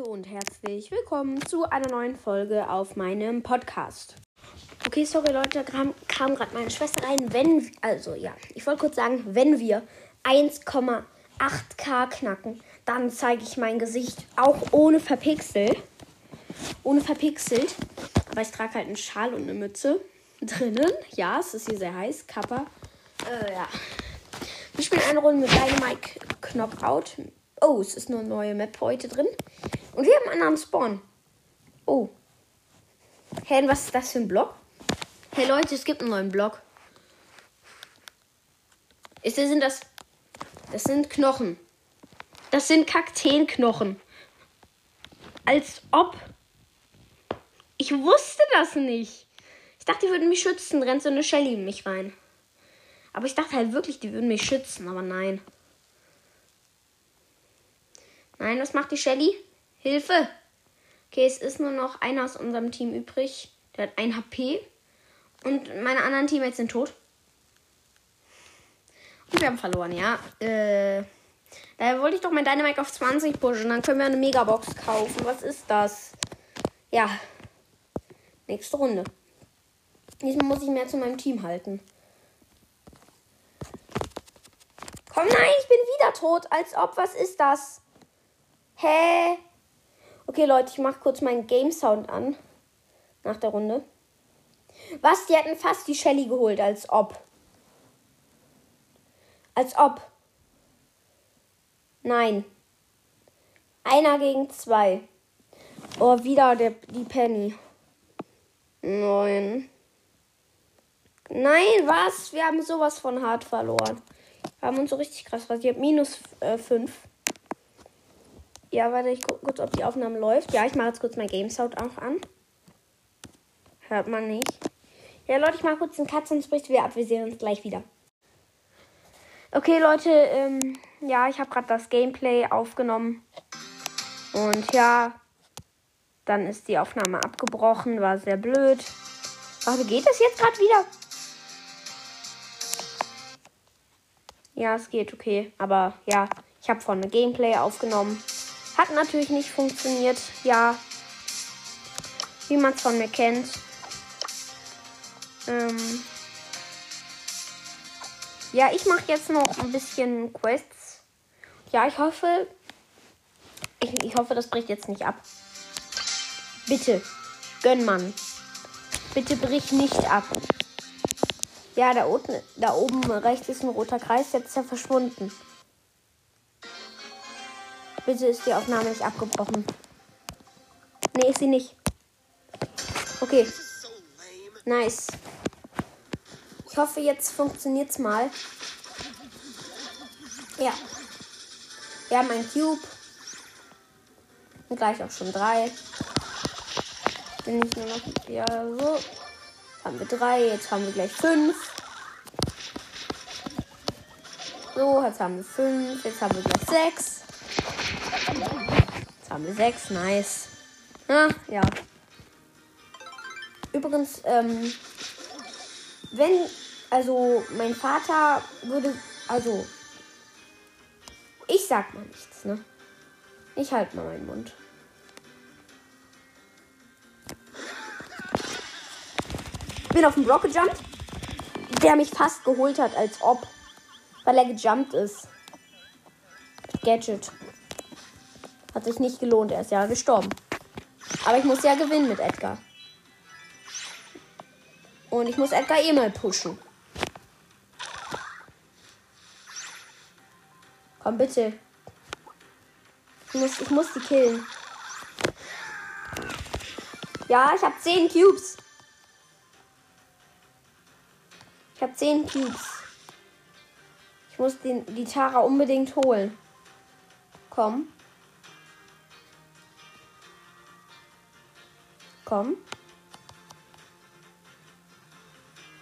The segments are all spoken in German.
Leute und herzlich willkommen zu einer neuen Folge auf meinem Podcast. Okay, sorry Leute, kam, kam gerade meine Schwester rein. Wenn, also ja, ich wollte kurz sagen, wenn wir 1,8k knacken, dann zeige ich mein Gesicht auch ohne verpixelt. Ohne verpixelt. Aber ich trage halt einen Schal und eine Mütze drinnen. Ja, es ist hier sehr heiß. Kappa. Äh, ja. Wir spielen eine Runde mit Dynamite Knockout. Oh, es ist eine neue Map heute drin. Und wir haben einen anderen Spawn. Oh. Hey, was ist das für ein Block? Hey Leute, es gibt einen neuen Block. Ist das, sind das. Das sind Knochen. Das sind Kakteenknochen. Als ob. Ich wusste das nicht. Ich dachte, die würden mich schützen. Rennt so eine Shelly in mich rein. Aber ich dachte halt wirklich, die würden mich schützen. Aber nein. Nein, was macht die Shelly? Hilfe! Okay, es ist nur noch einer aus unserem Team übrig. Der hat ein HP. Und meine anderen Teammates sind tot. Und wir haben verloren, ja. Äh, daher wollte ich doch mein Dynamite auf 20 pushen. Dann können wir eine Megabox kaufen. Was ist das? Ja. Nächste Runde. Diesmal muss ich mehr zu meinem Team halten. Komm, nein, ich bin wieder tot. Als ob, was ist das? Hä? Okay, Leute, ich mache kurz meinen Game Sound an. Nach der Runde. Was? Die hatten fast die Shelly geholt, als ob. Als ob. Nein. Einer gegen zwei. Oh, wieder der, die Penny. Neun. Nein, was? Wir haben sowas von hart verloren. Wir haben uns so richtig krass habe minus äh, fünf. Ja, warte, ich gucke kurz, ob die Aufnahme läuft. Ja, ich mache jetzt kurz mein Game Sound auch an. Hört man nicht. Ja, Leute, ich mache kurz den Cut, sonst bricht wieder ab. Wir sehen uns gleich wieder. Okay, Leute, ähm, ja, ich habe gerade das Gameplay aufgenommen. Und ja, dann ist die Aufnahme abgebrochen. War sehr blöd. Warte, geht das jetzt gerade wieder? Ja, es geht, okay. Aber ja, ich habe vorne Gameplay aufgenommen. Hat natürlich nicht funktioniert. Ja. Wie man es von mir kennt. Ähm ja, ich mache jetzt noch ein bisschen Quests. Ja, ich hoffe. Ich, ich hoffe, das bricht jetzt nicht ab. Bitte. Gönn Mann. Bitte brich nicht ab. Ja, da, unten, da oben rechts ist ein roter Kreis, jetzt ist er verschwunden. Bitte ist die Aufnahme nicht abgebrochen. Nee, ist sie nicht. Okay. Nice. Ich hoffe, jetzt funktioniert's mal. Ja. Wir haben einen Cube. Und gleich auch schon drei. Bin ich nur noch. Ja, so. Haben wir drei. Jetzt haben wir gleich fünf. So, jetzt haben wir fünf. Jetzt haben wir gleich sechs. Jetzt haben wir sechs. Nice. Ah, ja. Übrigens, ähm, wenn, also mein Vater würde, also, ich sag mal nichts, ne? Ich halte mal meinen Mund. Bin auf den Block gejumpt, der mich fast geholt hat, als ob, weil er gejumpt ist. Gadget. Hat sich nicht gelohnt, er ist ja gestorben. Aber ich muss ja gewinnen mit Edgar. Und ich muss Edgar eh mal pushen. Komm bitte. Ich muss, ich muss die killen. Ja, ich habe 10 Cubes. Ich habe 10 Cubes. Ich muss den, die Tara unbedingt holen. Komm. Komm.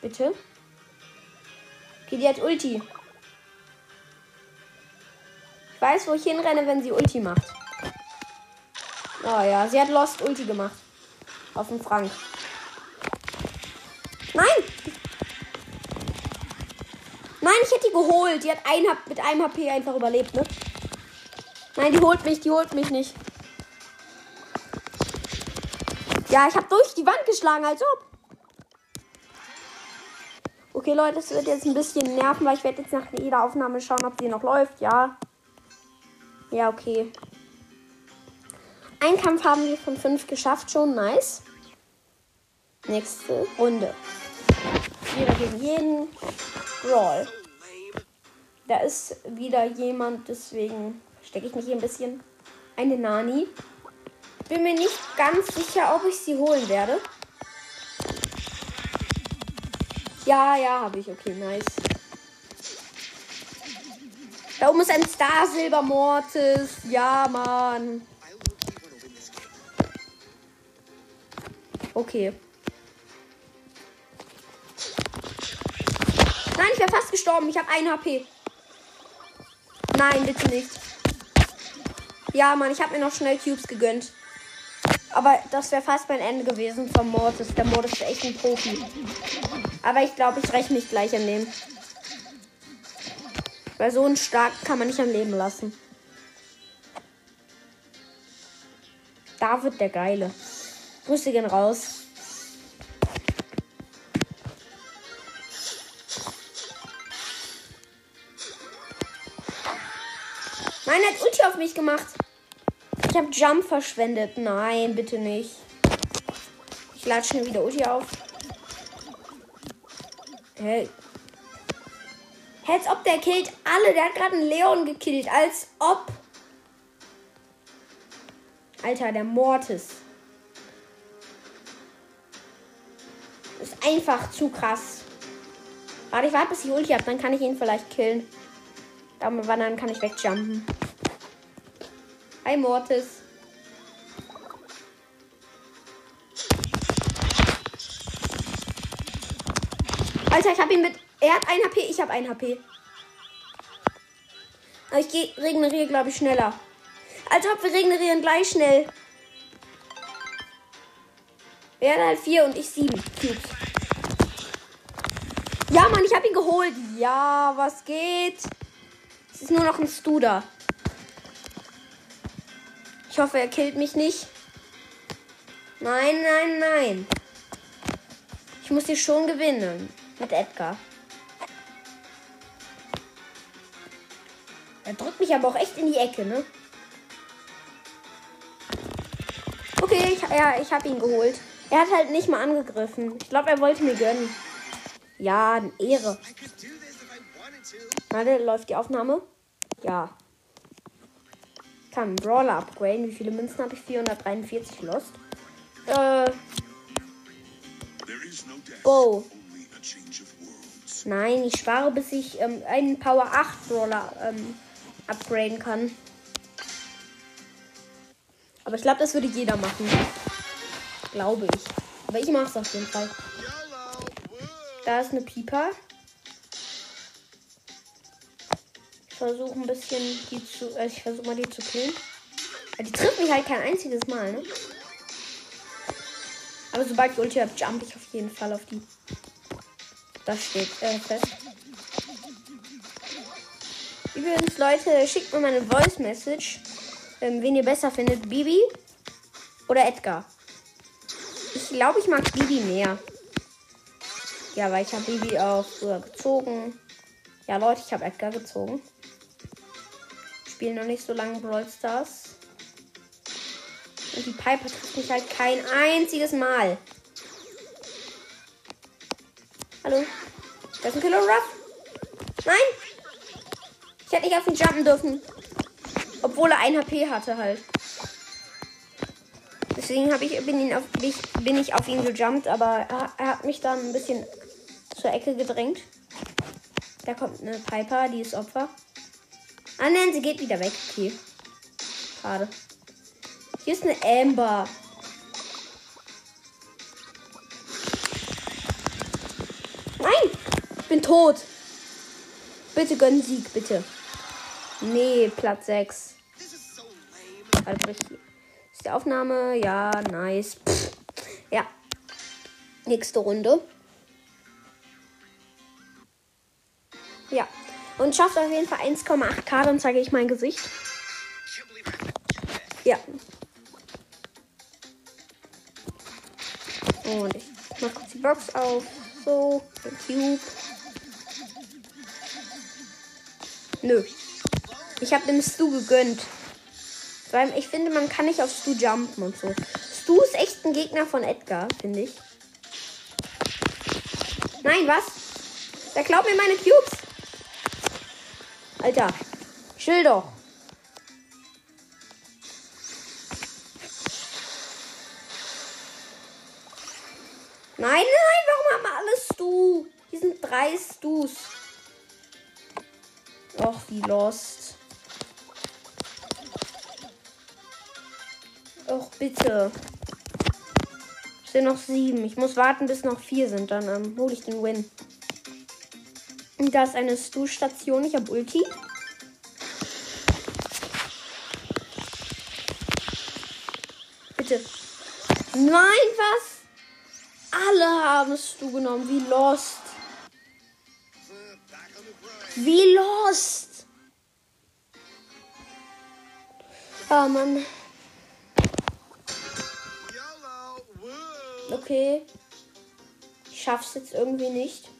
Bitte. Okay, die hat Ulti. Ich weiß, wo ich hinrenne, wenn sie Ulti macht. Oh ja, sie hat Lost Ulti gemacht. Auf den Frank. Nein! Nein, ich hätte die geholt. Die hat ein, mit einem HP einfach überlebt, ne? Nein, die holt mich, die holt mich nicht. Ja, ich habe durch die Wand geschlagen, als ob. Okay, Leute, es wird jetzt ein bisschen nerven, weil ich werde jetzt nach jeder Aufnahme schauen, ob sie noch läuft. Ja. Ja, okay. Ein Kampf haben wir von fünf geschafft, schon nice. Nächste Runde. Jeder gegen jeden. Brawl. Da ist wieder jemand, deswegen stecke ich mich hier ein bisschen. Eine Nani. Bin mir nicht ganz sicher, ob ich sie holen werde. Ja, ja, habe ich. Okay, nice. Da oben ist ein Star Silber Mortis. Ja, Mann. Okay. Nein, ich wäre fast gestorben. Ich habe ein HP. Nein, bitte nicht. Ja, Mann, ich habe mir noch schnell Cubes gegönnt. Aber das wäre fast mein Ende gewesen vom Mortis. Der Mortis ist echt ein Profi. Aber ich glaube, ich rechne nicht gleich an dem. Weil so einen stark kann man nicht am Leben lassen. David der Geile. Grüße gehen raus. Nein, er hat Ulti auf mich gemacht. Ich habe Jump verschwendet. Nein, bitte nicht. Ich lade schnell wieder Ulti auf. Hey. Als ob der killt alle. Der hat gerade einen Leon gekillt. Als ob. Alter, der Mortis. Ist einfach zu krass. Warte, ich warte, bis ich Ulti habe. Dann kann ich ihn vielleicht killen. Dann kann ich wegjumpen. Hi Mortis. Alter, ich hab ihn mit. Er hat ein HP, ich habe ein HP. Aber ich regeneriere, glaube ich, schneller. Als ob wir regenerieren gleich schnell. Er hat halt vier und ich sieben Cubes. Ja, Mann, ich habe ihn geholt. Ja, was geht? Es ist nur noch ein Studer. Ich hoffe, er killt mich nicht. Nein, nein, nein. Ich muss hier schon gewinnen. Mit Edgar. Er drückt mich aber auch echt in die Ecke, ne? Okay, ich, ja, ich habe ihn geholt. Er hat halt nicht mal angegriffen. Ich glaube, er wollte mir gönnen. Ja, eine Ehre. Warte, läuft die Aufnahme? Ja. Ich kann einen Brawler upgraden. Wie viele Münzen habe ich? 443 Lost. Äh. Bo. Nein, ich spare, bis ich ähm, einen Power 8 Brawler ähm, upgraden kann. Aber ich glaube, das würde jeder machen. Glaube ich. Aber ich mache es auf jeden Fall. Da ist eine Pieper. Versuche ein bisschen die zu. Also ich versuche mal die zu killen. Ja, die trifft mich halt kein einziges Mal, ne? Aber sobald ich Ulti habe, jump ich auf jeden Fall auf die. Das steht äh, fest. Übrigens, Leute, schickt mir mal eine Voice Message, ähm, wen ihr besser findet, Bibi oder Edgar. Ich glaube, ich mag Bibi mehr. Ja, weil ich habe Bibi auch früher gezogen. Ja, Leute, ich habe Edgar gezogen spiele noch nicht so lange Brawl Stars. Und die Piper trifft mich halt kein einziges Mal. Hallo? Da ist ein Killer Ruff. Nein! Ich hätte nicht auf ihn jumpen dürfen. Obwohl er ein HP hatte halt. Deswegen ich, bin, ihn auf, bin ich auf ihn gejumpt, aber er, er hat mich dann ein bisschen zur Ecke gedrängt. Da kommt eine Piper, die ist Opfer. Ah nein, sie geht wieder weg. Okay. Schade. Hier ist eine Amber. Nein! Ich bin tot. Bitte gönn Sieg, bitte. Nee, Platz 6. Also ist die Aufnahme? Ja, nice. Pff. Ja. Nächste Runde. Ja. Und schafft auf jeden Fall 1,8k, dann zeige ich mein Gesicht. Ja. Und ich mach kurz die Box auf. So, den Cube. Nö. Ich habe dem Stu gegönnt. Weil ich finde, man kann nicht auf Stu jumpen und so. Stu ist echt ein Gegner von Edgar, finde ich. Nein, was? Der klaut mir meine Cubes. Alter, chill doch. Nein, nein, warum haben alle Stu? Hier sind drei Stus. Och, wie lost. Och, bitte. Es sind noch sieben. Ich muss warten, bis noch vier sind. Dann ähm, hole ich den Win. Und da ist eine Stu-Station. Ich habe Ulti. Bitte. Nein, was? Alle haben Stu genommen. Wie lost. Wie lost. Ah, Mann. Okay. Ich schaff's jetzt irgendwie nicht.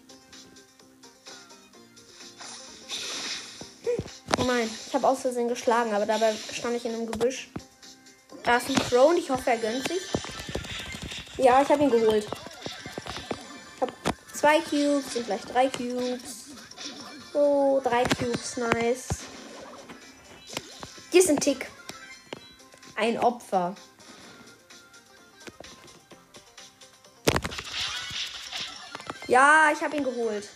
Oh nein, ich habe aus Versehen geschlagen, aber dabei stand ich in einem Gebüsch. Da ist ein Crow und ich hoffe, er gönnt sich. Ja, ich habe ihn geholt. Ich habe zwei Cubes und gleich drei Cubes. So, drei Cubes, nice. Hier ist ein Tick. Ein Opfer. Ja, ich habe ihn geholt.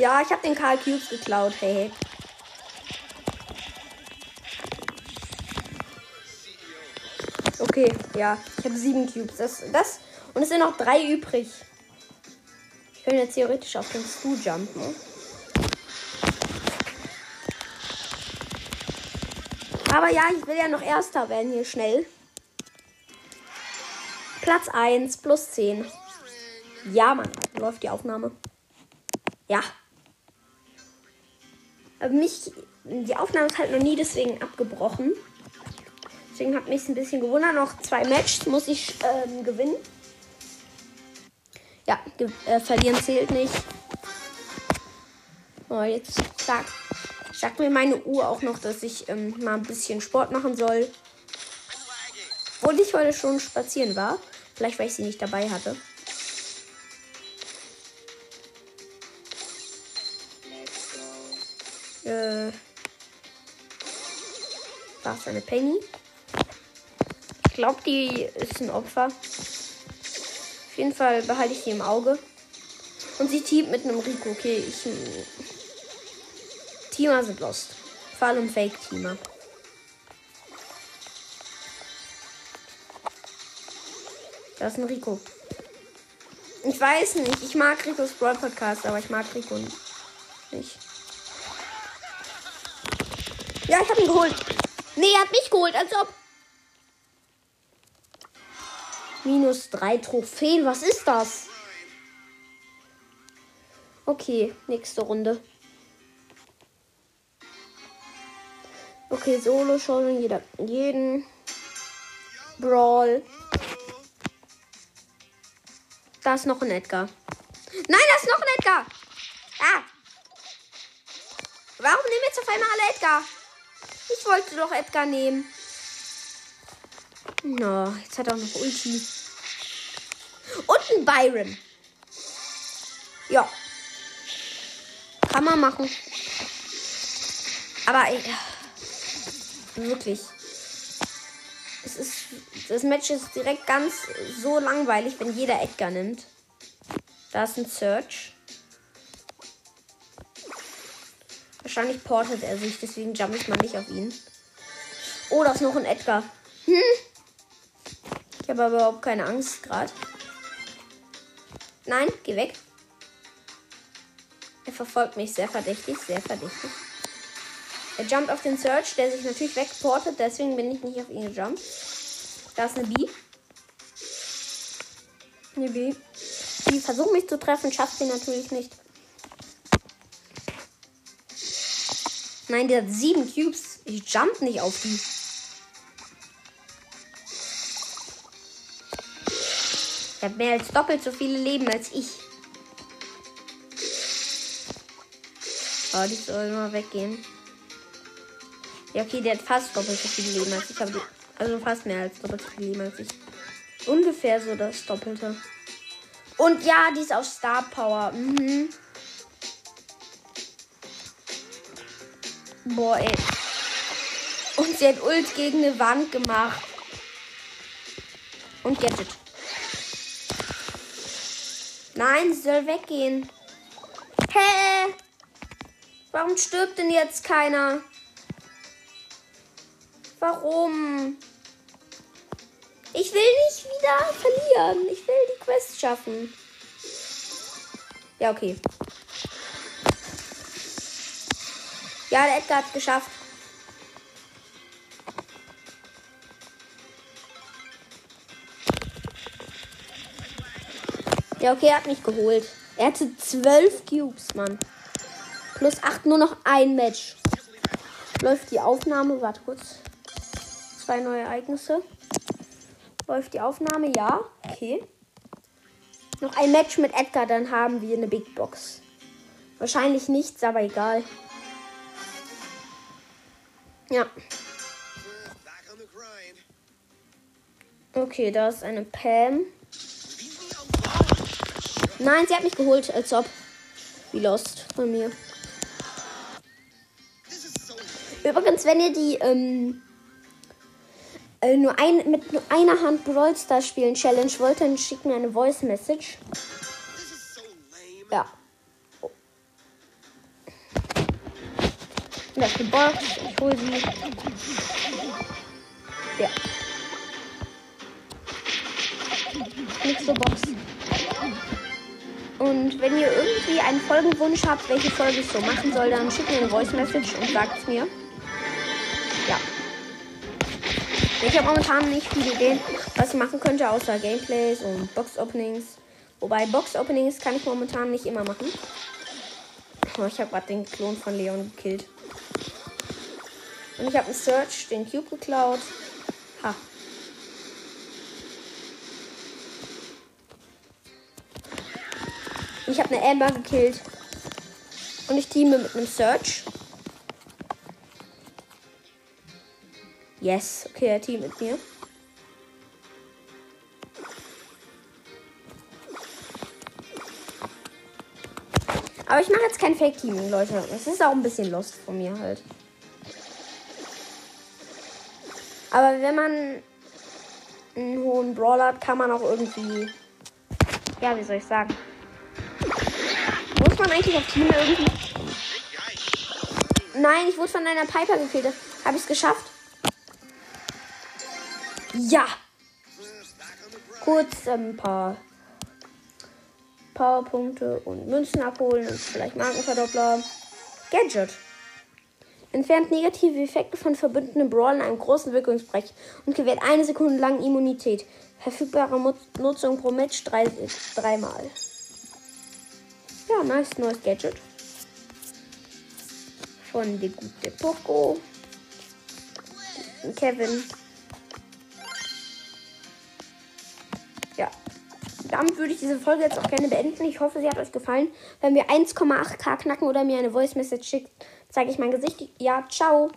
Ja, ich habe den Karl Cubes geklaut. Hey. Okay, ja. Ich habe sieben Cubes. Das, das. Und es sind noch drei übrig. Ich könnte jetzt theoretisch auf den Stu jumpen. Aber ja, ich will ja noch Erster werden hier schnell. Platz 1 plus 10. Ja, Mann. Läuft die Aufnahme. Ja. Aber mich, die Aufnahme ist halt noch nie deswegen abgebrochen. Deswegen hat mich ein bisschen gewundert. Noch zwei Matches muss ich ähm, gewinnen. Ja, äh, verlieren zählt nicht. Oh, jetzt sagt, sagt mir meine Uhr auch noch, dass ich ähm, mal ein bisschen Sport machen soll. Obwohl ich heute schon spazieren war. Vielleicht, weil ich sie nicht dabei hatte. Äh, da ist eine Penny. Ich glaube, die ist ein Opfer. Auf jeden Fall behalte ich sie im Auge. Und sie teamt mit einem Rico. Okay, ich. Teamer sind lost. Vor allem Fake-Teamer. Da ist ein Rico. Ich weiß nicht. Ich mag Ricos Brawl Podcast, aber ich mag Rico nicht. Ja, ich habe ihn geholt. Nee, er hat mich geholt, als ob. Minus drei Trophäen. Was ist das? Okay, nächste Runde. Okay, Solo schon jeder jeden Brawl. Da ist noch ein Edgar. Nein, da ist noch ein Edgar. Ah. Warum nehmen jetzt auf einmal alle Edgar? Ich wollte doch Edgar nehmen. Na, no, jetzt hat er auch noch Ulti. Und ein Byron. Ja. Kann man machen. Aber ey, wirklich. Es ist, das Match ist direkt ganz so langweilig, wenn jeder Edgar nimmt. Da ist ein Search. Wahrscheinlich portet er sich, deswegen jump ich mal nicht auf ihn. Oh, da ist noch ein Edgar. Hm. Ich habe aber überhaupt keine Angst gerade. Nein, geh weg. Er verfolgt mich sehr verdächtig, sehr verdächtig. Er jumpt auf den Search, der sich natürlich wegportet, deswegen bin ich nicht auf ihn gejumpt. Da ist eine B. Eine B. Die versucht mich zu treffen, schafft sie natürlich nicht. Nein, der hat sieben Cubes. Ich jump nicht auf die. Der hat mehr als doppelt so viele Leben als ich. Oh, die soll mal weggehen. Ja, okay, der hat fast doppelt so viele Leben als ich. Die, also fast mehr als doppelt so viele Leben als ich. Ungefähr so das Doppelte. Und ja, die ist auf Star Power. Mhm. Boah, ey. Und sie hat Ult gegen eine Wand gemacht. Und Gadget. Nein, sie soll weggehen. Hä? Warum stirbt denn jetzt keiner? Warum? Ich will nicht wieder verlieren. Ich will die Quest schaffen. Ja, okay. Ja, der Edgar hat geschafft. Ja, okay, er hat mich geholt. Er hatte zwölf Cubes, Mann. Plus acht, nur noch ein Match. Läuft die Aufnahme, warte kurz. Zwei neue Ereignisse. Läuft die Aufnahme, ja. Okay. Noch ein Match mit Edgar, dann haben wir eine Big Box. Wahrscheinlich nichts, aber egal. Ja. Okay, da ist eine Pam. Nein, sie hat mich geholt, als ob. Wie lost von mir. Übrigens, wenn ihr die ähm, äh, nur ein, mit nur einer Hand Brawl Stars spielen Challenge wollt, dann schickt mir eine Voice Message. Ja. Das ist eine Box. Ich hol sie. Ja. Nächste Box. Und wenn ihr irgendwie einen Folgenwunsch habt, welche Folge ich so machen soll, dann schickt mir eine Voice Message und sagt es mir. Ja. Ich habe momentan nicht viele Ideen, was ich machen könnte, außer Gameplays und Box-Openings. Wobei Box-Openings kann ich momentan nicht immer machen. Oh, ich habe gerade den Klon von Leon gekillt. Und ich habe einen Search, den Cube geklaut. Ha. Ich habe eine Amber gekillt. Und ich teame mit einem Search. Yes, okay, er teamt mit mir. Aber ich mache jetzt kein Fake-Teaming, Leute. Das ist auch ein bisschen lost von mir halt. Aber wenn man einen hohen Brawler hat, kann man auch irgendwie. Ja, wie soll ich sagen? Muss man eigentlich auf Team irgendwie. Nein, ich wurde von einer Piper gekillt. Habe ich es geschafft? Ja. Kurz ein paar Powerpunkte und Münzen abholen und vielleicht Markenverdoppler. Gadget. Entfernt negative Effekte von verbündeten Brawlern einen großen Wirkungsbereich und gewährt eine Sekunde lang Immunität. Verfügbare Nutzung pro Match drei, dreimal. Ja, nice neues Gadget. Von der gute Poco. Kevin. Damit würde ich diese Folge jetzt auch gerne beenden. Ich hoffe, sie hat euch gefallen. Wenn wir 1,8k knacken oder mir eine Voice Message schickt, zeige ich mein Gesicht. Ja, ciao.